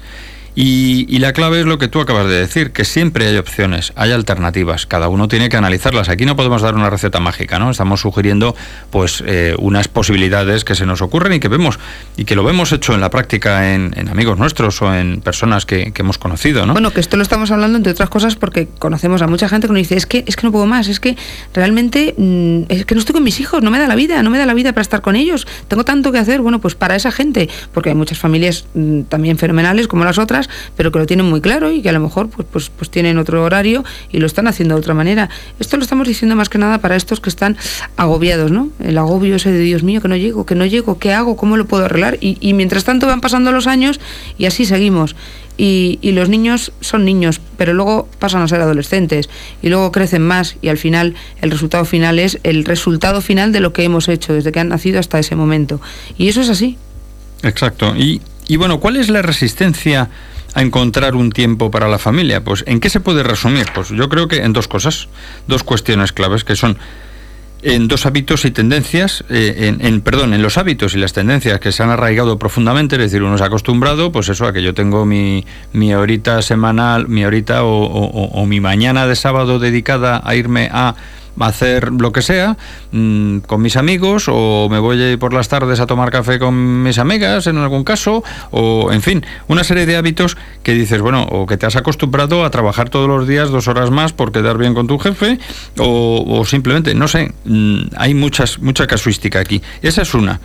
Y, y la clave es lo que tú acabas de decir, que siempre hay opciones, hay alternativas, cada uno tiene que analizarlas. Aquí no podemos dar una receta mágica, ¿no? Estamos sugiriendo pues eh, unas posibilidades que se nos ocurren y que vemos, y que lo vemos hecho en la práctica en, amigos nuestros o en personas que, que hemos conocido, ¿no? Bueno, que esto lo estamos hablando entre otras cosas porque conocemos a mucha gente que nos dice, es que, es que no puedo más, es que realmente mm, es que no estoy con mis hijos, no me da la vida, no me da la vida para estar con ellos, tengo tanto que hacer, bueno, pues para esa gente, porque hay muchas familias mm, también fenomenales como las otras, pero que lo tienen muy claro y que a lo mejor pues, pues, pues tienen otro horario y lo están haciendo de otra manera. Esto lo estamos diciendo más que nada para estos que están agobiados, ¿no? El agobio ese de Dios mío, que no llego, que no llego, ¿qué hago? ¿Cómo lo puedo arreglar? Y, mientras tanto van pasando los años y así seguimos. Y, los niños son niños, pero luego pasan a ser adolescentes y luego crecen más y al final el resultado final es el resultado final de lo que hemos hecho desde que han nacido hasta ese momento. Y eso es así. Exacto. Y bueno, ¿cuál es la resistencia a encontrar un tiempo para la familia? Pues ¿en qué se puede resumir? Pues yo creo que en dos cosas, dos cuestiones claves que son en dos hábitos y tendencias, eh, en, en- perdón, en los hábitos y las tendencias que se han arraigado profundamente, es decir, uno se ha acostumbrado, pues eso, a que yo tengo mi, mi horita semanal, mi horita o, o- mi mañana de sábado dedicada a irme a hacer lo que sea mm, con mis amigos o me voy por las tardes a tomar café con mis amigas en algún caso o en fin una serie de hábitos que dices bueno o que te has acostumbrado a trabajar todos los días dos horas más por quedar bien con tu jefe o, o simplemente no sé mm, hay muchas mucha casuística aquí. Esa es una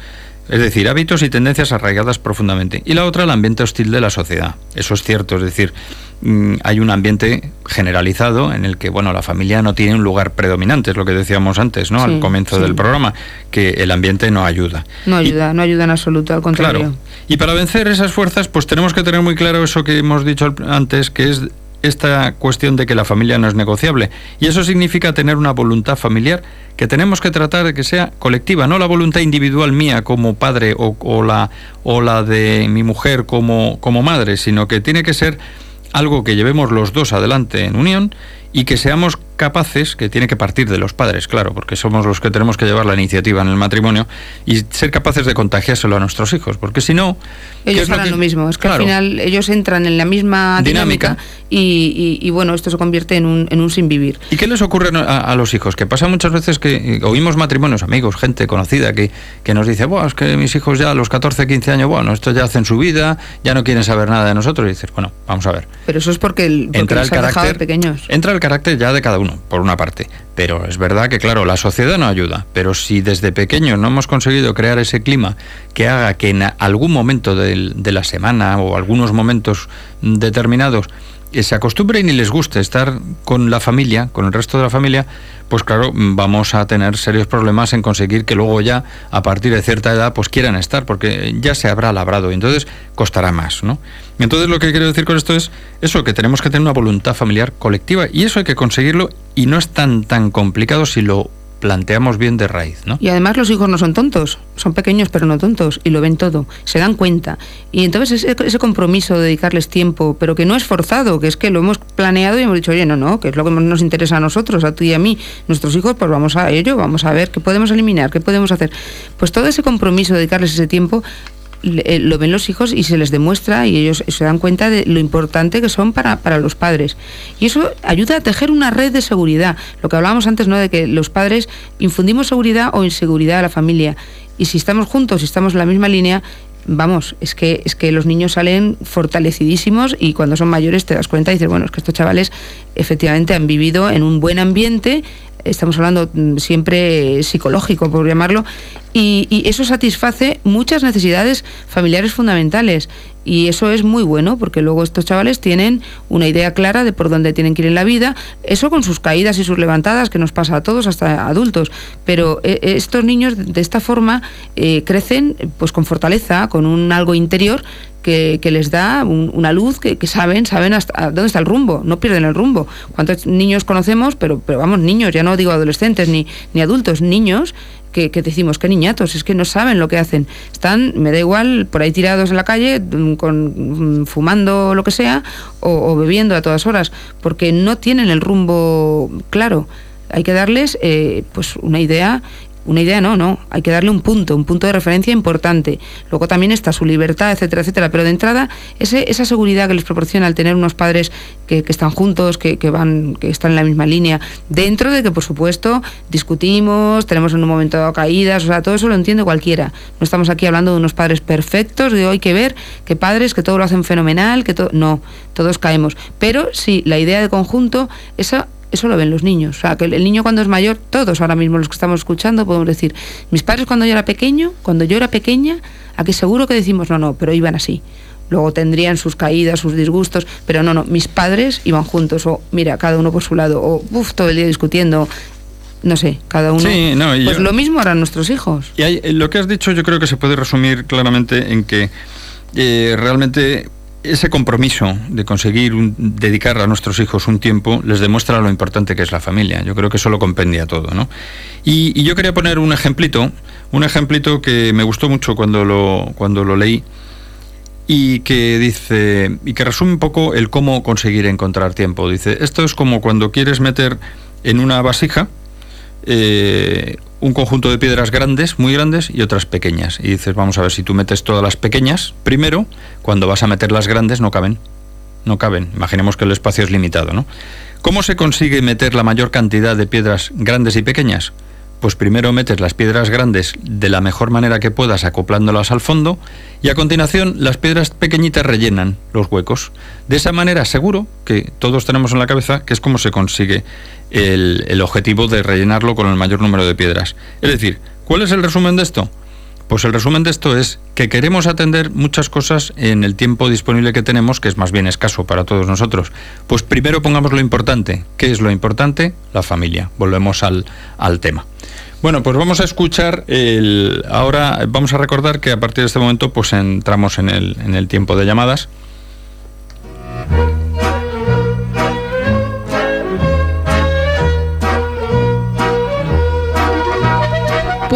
es decir, hábitos y tendencias arraigadas profundamente. Y la otra, el ambiente hostil de la sociedad. Eso es cierto, es decir, mm, hay un ambiente generalizado en el que, bueno, la familia no tiene un lugar predominante, es lo que decíamos antes, ¿no? Sí, Al comienzo sí. del programa, que el ambiente no ayuda. No Y- ayuda, no ayuda en absoluto, al contrario. Claro. Y para vencer esas fuerzas, pues tenemos que tener muy claro eso que hemos dicho antes, que es esta cuestión de que la familia no es negociable. Y eso significa tener una voluntad familiar que tenemos que tratar de que sea colectiva, no la voluntad individual mía como padre o, la, o la de mi mujer como, como madre, sino que tiene que ser algo que llevemos los dos adelante en unión y que seamos capaces, que tiene que partir de los padres, claro, porque somos los que tenemos que llevar la iniciativa en el matrimonio y ser capaces de contagiárselo a nuestros hijos, porque si no... ¿qué Ellos lo harán que- lo mismo, es que Claro. al final ellos entran en la misma dinámica, Dinámica. y, y- y, bueno, esto se convierte en un, en un sin vivir. ¿Y qué les ocurre a, a los hijos? Que pasa muchas veces que eh, oímos matrimonios, amigos, gente conocida que, que nos dice, bueno, es que mis hijos ya a los 14, 15 años, bueno, esto ya hacen su vida, ya no quieren saber nada de nosotros. Y dices, bueno, vamos a ver. Pero eso es porque, el, porque Entra el, los has dejado de carácter, pequeños. entra el carácter ya de cada uno, por una parte. Pero es verdad que, claro, la sociedad no ayuda. Pero si desde pequeños no hemos conseguido crear ese clima que haga que en algún momento de la semana o algunos momentos determinados se acostumbren y les guste estar con la familia, con el resto de la familia, pues claro, vamos a tener serios problemas en conseguir que luego ya, a partir de cierta edad, pues quieran estar, porque ya se habrá labrado y entonces costará más, ¿no? Entonces lo que quiero decir con esto es eso, que tenemos que tener una voluntad familiar colectiva y eso hay que conseguirlo y no es tan tan complicado si lo planteamos bien de raíz, ¿no? Y además los hijos no son tontos, son pequeños pero no tontos y lo ven todo, se dan cuenta. Y entonces ese, compromiso de dedicarles tiempo, pero que no es forzado, que es que lo hemos planeado y hemos dicho, oye, no, no, que es lo que nos interesa a nosotros, a tú y a mí, nuestros hijos, pues vamos a ello, vamos a ver qué podemos eliminar, qué podemos hacer. Pues todo ese compromiso de dedicarles ese tiempo lo ven los hijos y se les demuestra y ellos se dan cuenta de lo importante que son para, para los padres. Y eso ayuda a tejer una red de seguridad. Lo que hablábamos antes, ¿no? De que los padres infundimos seguridad o inseguridad a la familia. Y si estamos juntos, si estamos en la misma línea, vamos, es que, es que los niños salen fortalecidísimos y cuando son mayores te das cuenta y dices, bueno, es que estos chavales efectivamente han vivido en un buen ambiente, estamos hablando mm, siempre psicológico, por llamarlo, y, y eso satisface muchas necesidades familiares fundamentales. Y eso es muy bueno porque luego estos chavales tienen una idea clara de por dónde tienen que ir en la vida, eso con sus caídas y sus levantadas que nos pasa a todos, hasta adultos. Pero eh, estos niños de esta forma eh, crecen pues con fortaleza, con un algo interior que, que les da un- una luz que, que saben, saben hasta dónde está el rumbo, no pierden el rumbo. ¿Cuántos niños conocemos? Pero, pero vamos, niños, ya no digo adolescentes ni, ni adultos, niños que, decimos, qué niñatos, es que no saben lo que hacen. Están, me da igual, por ahí tirados en la calle, mm, con, mm, fumando lo que sea, o, o bebiendo a todas horas, porque no tienen el rumbo claro. Hay que darles eh, pues una idea una idea no, no, hay que darle un punto, un punto de referencia importante. Luego también está su libertad, etcétera, etcétera. Pero de entrada, ese, esa seguridad que les proporciona el tener unos padres que, están juntos, que, que van, que están en la misma línea, dentro de que, por supuesto, discutimos, tenemos en un momento dado caídas, o sea, todo eso lo entiende cualquiera. No estamos aquí hablando de unos padres perfectos, de hoy que ver, que padres que todo lo hacen fenomenal, que todo. No, todos caemos. Pero sí, la idea de conjunto, esa eso lo ven los niños. O sea, que el niño cuando es mayor, todos ahora mismo los que estamos escuchando, podemos decir, mis padres cuando yo era pequeño, cuando yo era pequeña, a que seguro que decimos, no, no, pero iban así. Luego tendrían sus caídas, sus disgustos, pero no, no, mis padres iban juntos, o mira, cada uno por su lado, o uff, todo el día discutiendo, no sé, cada uno. Sí, no, y pues yo- lo mismo harán nuestros hijos. Y hay- lo que has dicho yo creo que se puede resumir claramente en que eh, realmente ese compromiso de conseguir un- dedicar a nuestros hijos un tiempo les demuestra lo importante que es la familia. Yo creo que eso lo compendia todo, ¿no? Y, y yo quería poner un ejemplito, un ejemplito que me gustó mucho cuando lo, cuando lo leí y que dice y que resume un poco el cómo conseguir encontrar tiempo. Dice, esto es como cuando quieres meter en una vasija eh, un conjunto de piedras grandes, muy grandes, y otras pequeñas. Y dices, vamos a ver si tú metes todas las pequeñas primero, cuando vas a meter las grandes no caben. No caben. Imaginemos que el espacio es limitado, ¿no? ¿Cómo se consigue meter la mayor cantidad de piedras grandes y pequeñas? Pues primero metes las piedras grandes de la mejor manera que puedas acoplándolas al fondo y a continuación las piedras pequeñitas rellenan los huecos. De esa manera seguro que todos tenemos en la cabeza que es como se consigue el, el objetivo de rellenarlo con el mayor número de piedras. Es decir, ¿cuál es el resumen de esto? Pues el resumen de esto es que queremos atender muchas cosas en el tiempo disponible que tenemos, que es más bien escaso para todos nosotros. Pues primero pongamos lo importante. ¿Qué es lo importante? La familia. Volvemos al, al tema. Bueno, pues vamos a escuchar el. Ahora vamos a recordar que a partir de este momento, pues entramos en el, en el tiempo de llamadas.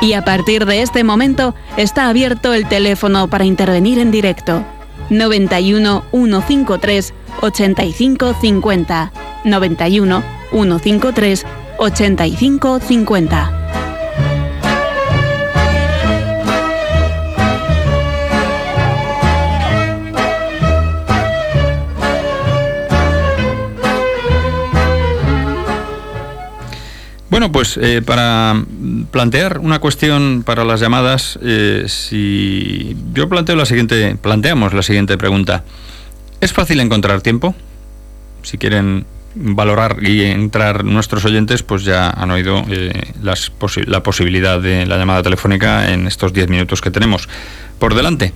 Y a partir de este momento está abierto el teléfono para intervenir en directo. 91 153 85 50. 91 153 85 Bueno, pues eh, para plantear una cuestión para las llamadas, eh, si yo planteo la siguiente, planteamos la siguiente pregunta: ¿Es fácil encontrar tiempo? Si quieren valorar y entrar nuestros oyentes, pues ya han oído eh, las posi- la posibilidad de la llamada telefónica en estos 10 minutos que tenemos por delante.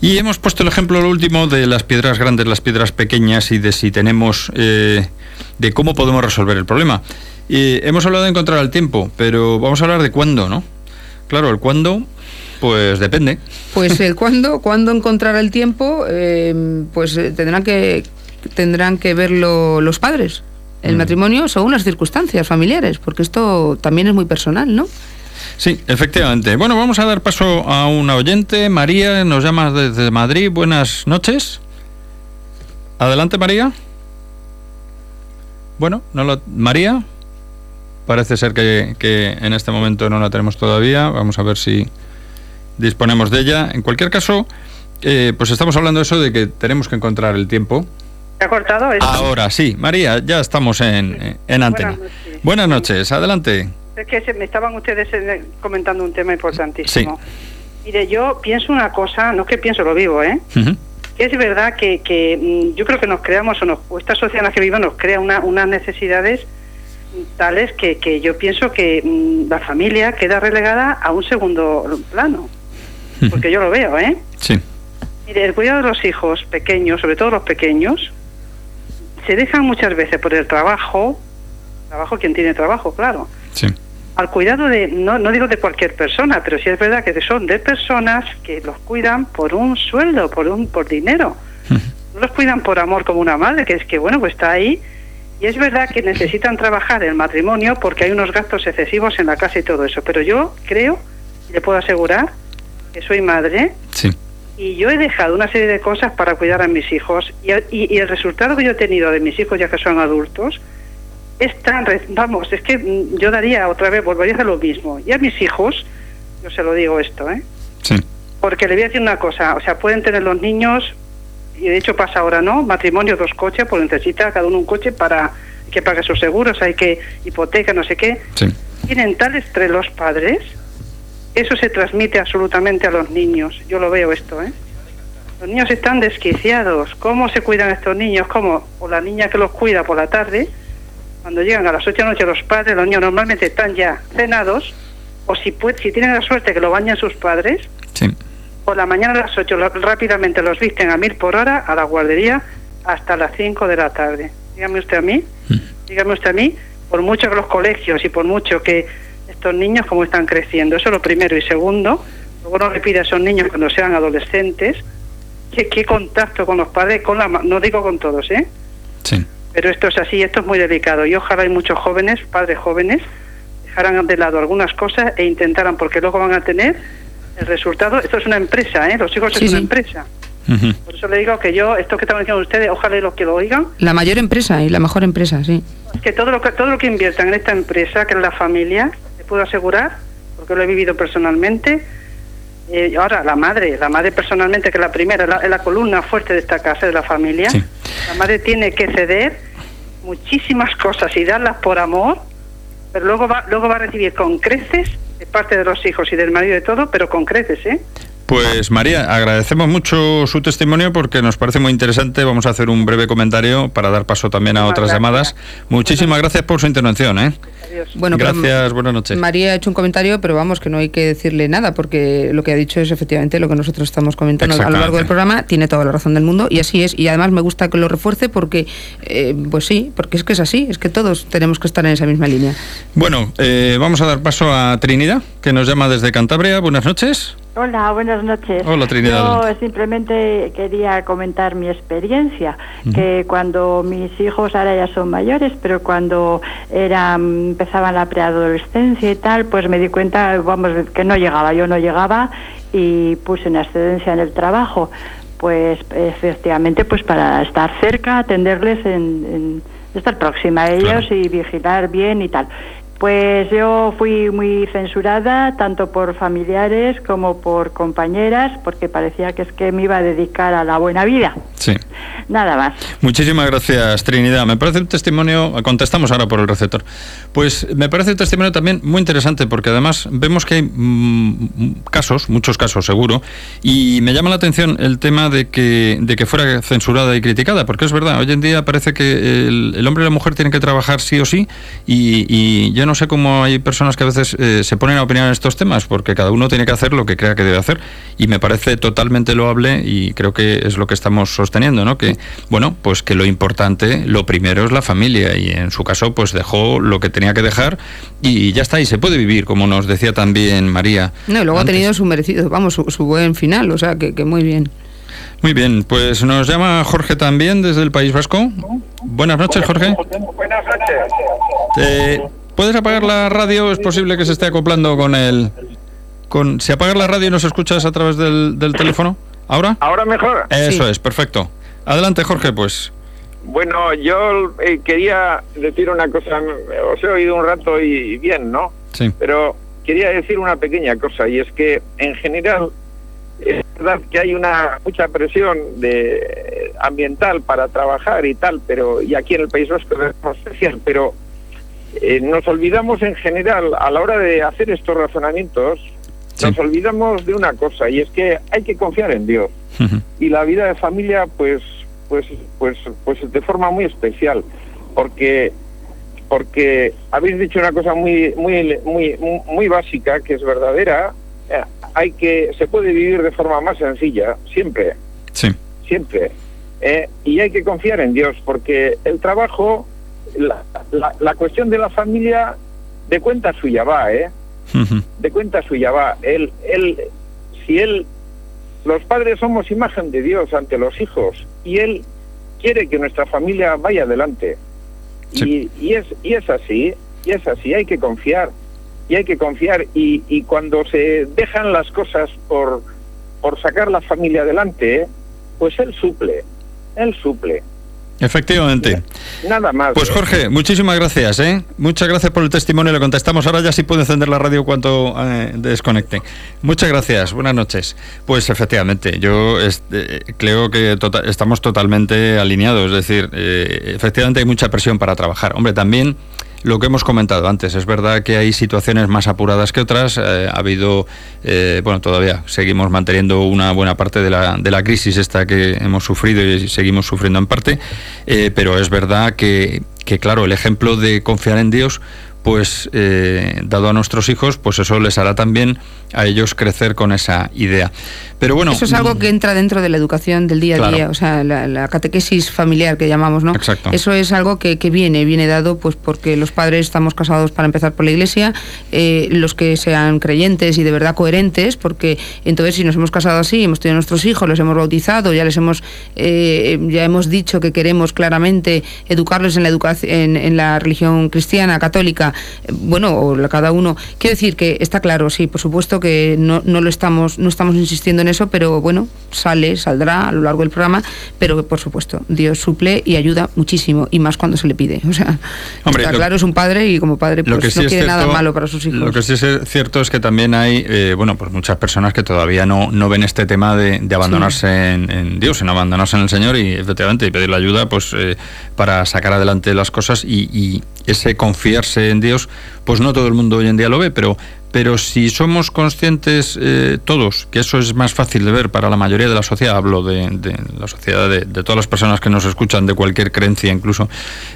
Y hemos puesto el ejemplo lo último de las piedras grandes, las piedras pequeñas y de si tenemos, eh, de cómo podemos resolver el problema. Y hemos hablado de encontrar el tiempo, pero vamos a hablar de cuándo, ¿no? Claro, el cuándo, pues depende. Pues el cuándo, cuándo encontrar el tiempo, eh, pues eh, tendrán que tendrán que verlo los padres. El Mm. matrimonio según las circunstancias familiares, porque esto también es muy personal, ¿no? Sí, efectivamente. Bueno, vamos a dar paso a una oyente. María nos llama desde Madrid. Buenas noches. Adelante, María. Bueno, no lo... María. Parece ser que, que en este momento no la tenemos todavía. Vamos a ver si disponemos de ella. En cualquier caso, eh, pues estamos hablando de eso de que tenemos que encontrar el tiempo. ¿Se ha cortado esto? Ahora sí, María, ya estamos en, en antena. Buenas noches. Buenas noches, adelante. Es que se- me estaban ustedes comentando un tema importantísimo. Mire, yo pienso una cosa, no es que pienso, lo vivo, ¿eh? Es verdad que, que, mm, yo creo que nos creamos, o, nos, o esta sociedad en la que vivimos nos crea una, unas necesidades tales que, que yo pienso que mm, la familia queda relegada a un segundo plano. Porque yo lo veo, ¿eh? Sí. Mire, el cuidado de los hijos pequeños, sobre todo los pequeños, se dejan muchas veces por el trabajo, trabajo quien tiene trabajo, claro, Sí. al cuidado de, no, no digo de cualquier persona, pero sí es verdad que son de personas que los cuidan por un sueldo, por un por dinero. No los cuidan por amor como una madre, que es que, bueno, pues está ahí. Y es verdad que necesitan trabajar el matrimonio porque hay unos gastos excesivos en la casa y todo eso. Pero yo creo, le puedo asegurar, que soy madre, Sí. y yo he dejado una serie de cosas para cuidar a mis hijos y, y- y el resultado que yo he tenido de mis hijos ya que son adultos es tan, re- vamos, es que mm, yo daría otra vez, volvería a hacer lo mismo. Y a mis hijos, yo se lo digo esto, ¿eh? Sí. Porque le voy a decir una cosa, o sea, pueden tener los niños, y de hecho pasa ahora, ¿no? Matrimonio, dos coches, pues necesita cada uno un coche para que pague sus seguros, hay que hipoteca, no sé qué Sí. tienen tal estrés los padres, eso se transmite absolutamente a los niños. Yo lo veo esto, ¿eh? Los niños están desquiciados. ¿Cómo se cuidan estos niños? ¿Cómo? O la niña que los cuida por la tarde, cuando llegan a las 8 de la noche los padres, los niños normalmente están ya cenados, o si, puede, si tienen la suerte que lo bañan sus padres, Sí. Por la mañana a las 8 lo- rápidamente los visten a mil por hora a la guardería hasta las 5 de la tarde. Dígame usted a mí, dígame usted a mí, por mucho que los colegios y por mucho que estos niños como están creciendo, eso es lo primero. Y segundo, Luego no le pide a esos niños cuando sean adolescentes qué, qué contacto con los padres, con la, no digo con todos, ¿eh? Sí. Pero esto es así, esto es muy delicado. Y ojalá hay muchos jóvenes, padres jóvenes, dejaran de lado algunas cosas e intentaran, porque luego van a tener el resultado. Esto es una empresa, ¿eh? Los hijos Sí, es una sí. empresa. Por eso le digo que yo, esto que están diciendo ustedes, ojalá y los que lo oigan, La mayor empresa y la mejor empresa, sí. es que todo lo que, todo lo que inviertan en esta empresa, que es la familia, te puedo asegurar, porque lo he vivido personalmente, eh, ahora la madre, la madre personalmente, que es la primera, es la, es la columna fuerte de esta casa, de la familia, Sí. la madre tiene que ceder muchísimas cosas y darlas por amor, pero luego va, luego va a recibir con creces de parte de los hijos y del marido de todo, pero con creces, ¿eh? Pues María, agradecemos mucho su testimonio porque nos parece muy interesante. Vamos a hacer un breve comentario para dar paso también a otras gracias. llamadas. Muchísimas gracias por su intervención. ¿eh? Bueno, gracias, buenas noches. María ha hecho un comentario, pero vamos, que no hay que decirle nada, porque lo que ha dicho es efectivamente lo que nosotros estamos comentando a lo largo del programa. Tiene toda la razón del mundo y así es. Y además me gusta que lo refuerce porque, eh, pues sí, porque es que es así, es que todos tenemos que estar en esa misma línea. Bueno, eh, vamos a dar paso a Trinidad, que nos llama desde Cantabria. Buenas noches. Hola, buenas noches. Hola, Trinidad, Yo simplemente quería comentar mi experiencia, que cuando mis hijos ahora ya son mayores, pero cuando eran empezaban la preadolescencia y tal, pues me di cuenta, vamos, que no llegaba, yo no llegaba y puse una excedencia en el trabajo, pues efectivamente, pues para estar cerca, atenderles, en, en- estar próxima a ellos Claro. y vigilar bien y tal. Pues yo fui muy censurada tanto por familiares como por compañeras porque parecía que es que me iba a dedicar a la buena vida. Sí. Nada más. Muchísimas gracias, Trinidad. Me parece un testimonio, contestamos ahora por el receptor. Pues me parece un testimonio también muy interesante porque además vemos que hay mm, casos, muchos casos seguro, y me llama la atención el tema de que, de que fuera censurada y criticada, porque es verdad, hoy en día parece que el, el hombre y la mujer tienen que trabajar sí o sí, y, y yo no sé cómo hay personas que a veces eh, se ponen a opinar en estos temas, porque cada uno tiene que hacer lo que crea que debe hacer, y me parece totalmente loable y creo que es lo que estamos sosteniendo, ¿no? Que, bueno, pues que lo importante, lo primero es la familia, y en su caso, pues dejó lo que tenía que dejar, y ya está, y se puede vivir, como nos decía también María. No, y luego antes. ha tenido su merecido, vamos, su, su buen final, o sea, que, que muy bien. Muy bien, pues nos llama Jorge también desde el País Vasco. Buenas noches, Jorge. Buenas noches. Eh, ¿Puedes apagar la radio? Es posible que se esté acoplando con el... Con, si apagas la radio y nos escuchas a través del, del teléfono, ¿ahora? ¿Ahora mejor? Eso es, perfecto. Adelante, Jorge, pues. Bueno, yo eh, quería decir una cosa. Os he oído un rato y bien, ¿no? Sí. Pero quería decir una pequeña cosa y es que en general es verdad que hay una mucha presión de ambiental para trabajar y tal, pero y aquí en el País Vasco es especial, pero eh, nos olvidamos en general a la hora de hacer estos razonamientos, Sí. nos olvidamos de una cosa y es que hay que confiar en Dios y la vida de familia pues pues pues pues de forma muy especial porque porque habéis dicho una cosa muy muy muy muy básica que es verdadera Eh, hay que se puede vivir de forma más sencilla siempre Sí. siempre Eh, y hay que confiar en Dios porque el trabajo la, la, la cuestión de la familia de cuenta suya va eh de cuenta suya va. Él, él, si él, los padres somos imagen de Dios ante los hijos y él quiere que nuestra familia vaya adelante. Sí. Y, y es, y es así, y es así, hay que confiar, y hay que confiar. Y, y cuando se dejan las cosas por, por sacar la familia adelante, pues él suple, él suple. Efectivamente. Nada más. Pues Jorge, muchísimas gracias, ¿eh? Muchas gracias por el testimonio, le contestamos. Ahora ya sí puede encender la radio cuando eh, desconecte. Muchas gracias, buenas noches. Pues efectivamente, yo este, creo que tota- estamos totalmente alineados, es decir, eh, efectivamente hay mucha presión para trabajar. Hombre, también lo que hemos comentado antes, es verdad que hay situaciones más apuradas que otras, eh, ha habido, eh, bueno, todavía seguimos manteniendo una buena parte de la, de la crisis esta que hemos sufrido y seguimos sufriendo en parte, eh, pero es verdad que, que, claro, el ejemplo de confiar en Dios, pues eh, dado a nuestros hijos, pues eso les hará también a ellos crecer con esa idea. Pero bueno, Eso es algo que entra dentro de la educación del día a Claro. día, o sea, la, la catequesis familiar que llamamos, ¿no? Exacto. Eso es algo que, que viene, viene dado pues porque los padres estamos casados para empezar por la iglesia, eh, los que sean creyentes y de verdad coherentes, porque entonces si nos hemos casado así, hemos tenido nuestros hijos, los hemos bautizado, ya les hemos, eh, ya hemos dicho que queremos claramente educarlos en la educación, en, en la religión cristiana, católica, bueno, cada uno. Quiero decir que está claro, sí, por supuesto que no, no lo estamos, no estamos insistiendo en eso, pero bueno, sale, saldrá a lo largo del programa, pero por supuesto, Dios suple y ayuda muchísimo, y más cuando se le pide. O sea, Hombre, está lo- claro, es un padre y como padre lo pues, que sí no quiere nada malo para sus hijos. Lo que sí es cierto es que también hay, eh, bueno, pues muchas personas que todavía no, no ven este tema de, de abandonarse en, en Dios, en abandonarse en el Señor y efectivamente y pedir la ayuda, pues eh, para sacar adelante las cosas y, y ese confiarse en Dios, pues no todo el mundo hoy en día lo ve, pero pero si somos conscientes eh, todos, que eso es más fácil de ver para la mayoría de la sociedad, hablo de, la sociedad, de, de todas las personas que nos escuchan, de cualquier creencia, incluso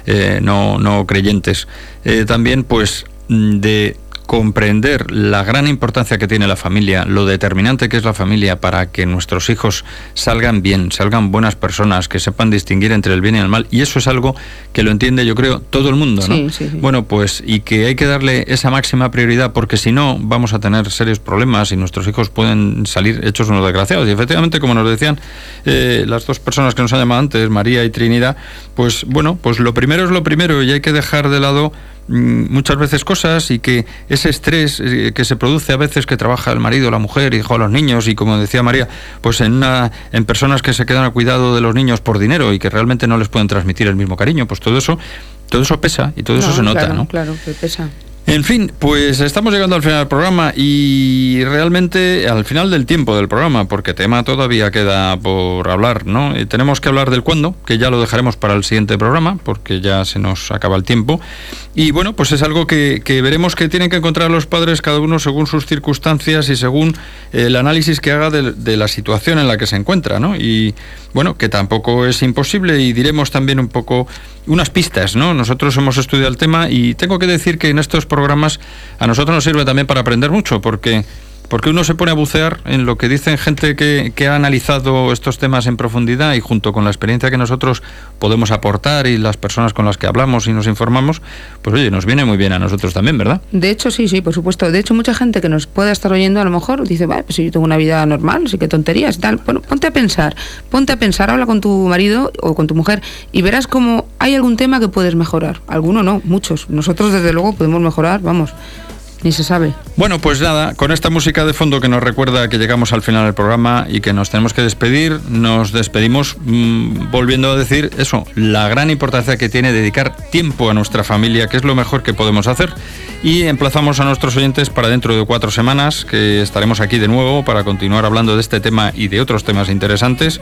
eh, no, no creyentes, eh, también pues mm, de comprender la gran importancia que tiene la familia, lo determinante que es la familia para que nuestros hijos salgan bien, salgan buenas personas, que sepan distinguir entre el bien y el mal. Y eso es algo que lo entiende, yo creo, todo el mundo, ¿no? Sí, sí, sí. Bueno, pues y que hay que darle esa máxima prioridad porque si no vamos a tener serios problemas y nuestros hijos pueden salir hechos unos desgraciados. Y efectivamente, como nos decían eh, las dos personas que nos han llamado antes, María y Trinidad, pues bueno, pues lo primero es lo primero y hay que dejar de lado muchas veces cosas y que ese estrés eh, que se produce a veces que trabaja el marido, la mujer y a los niños y como decía María, pues en una en personas que se quedan a cuidado de los niños por dinero y que realmente no les pueden transmitir el mismo cariño, pues todo eso todo eso pesa y todo eso se nota, claro, ¿no? Claro, que pesa. En fin, pues estamos llegando al final del programa y realmente al final del tiempo del programa, porque tema todavía queda por hablar, ¿no? Eh, tenemos que hablar del cuándo, que ya lo dejaremos para el siguiente programa, porque ya se nos acaba el tiempo. Y bueno, pues es algo que, veremos que tienen que encontrar los padres cada uno según sus circunstancias y según eh, el análisis que haga de, de la situación en la que se encuentra, ¿no? Y bueno, que tampoco es imposible y diremos también un poco unas pistas, ¿no? Nosotros hemos estudiado el tema y tengo que decir que en estos programas a nosotros nos sirve también para aprender mucho, porque porque uno se pone a bucear en lo que dicen gente que, que ha analizado estos temas en profundidad y junto con la experiencia que nosotros podemos aportar y las personas con las que hablamos y nos informamos, pues oye, nos viene muy bien a nosotros también, ¿verdad? De hecho, sí, sí, por supuesto. De hecho, mucha gente que nos pueda estar oyendo a lo mejor dice, vale, pues yo tengo una vida normal, sí que tonterías y tal. Bueno, ponte a pensar, ponte a pensar, habla con tu marido o con tu mujer y verás cómo hay algún tema que puedes mejorar. Alguno no, muchos. Nosotros, desde luego, podemos mejorar, vamos, ni se sabe. Bueno, pues nada, con esta música de fondo que nos recuerda que llegamos al final del programa y que nos tenemos que despedir, nos despedimos mm, volviendo a decir eso, la gran importancia que tiene dedicar tiempo a nuestra familia, que es lo mejor que podemos hacer. Y emplazamos a nuestros oyentes para dentro de cuatro semanas, que estaremos aquí de nuevo para continuar hablando de este tema y de otros temas interesantes.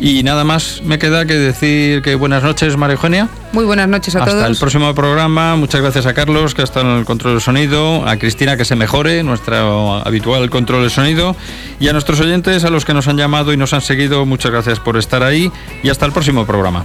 Y nada más me queda que decir que buenas noches, María Eugenia. Muy buenas noches a Hasta todos. el próximo programa. Muchas gracias a Carlos, que está en el control del sonido, a Cristina, que se mejore, nuestro habitual control del sonido, y a nuestros oyentes, a los que nos han llamado y nos han seguido, muchas gracias por estar ahí y hasta el próximo programa.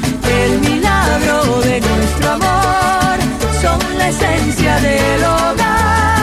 el milagro de nuestro amor, son la esencia del hogar.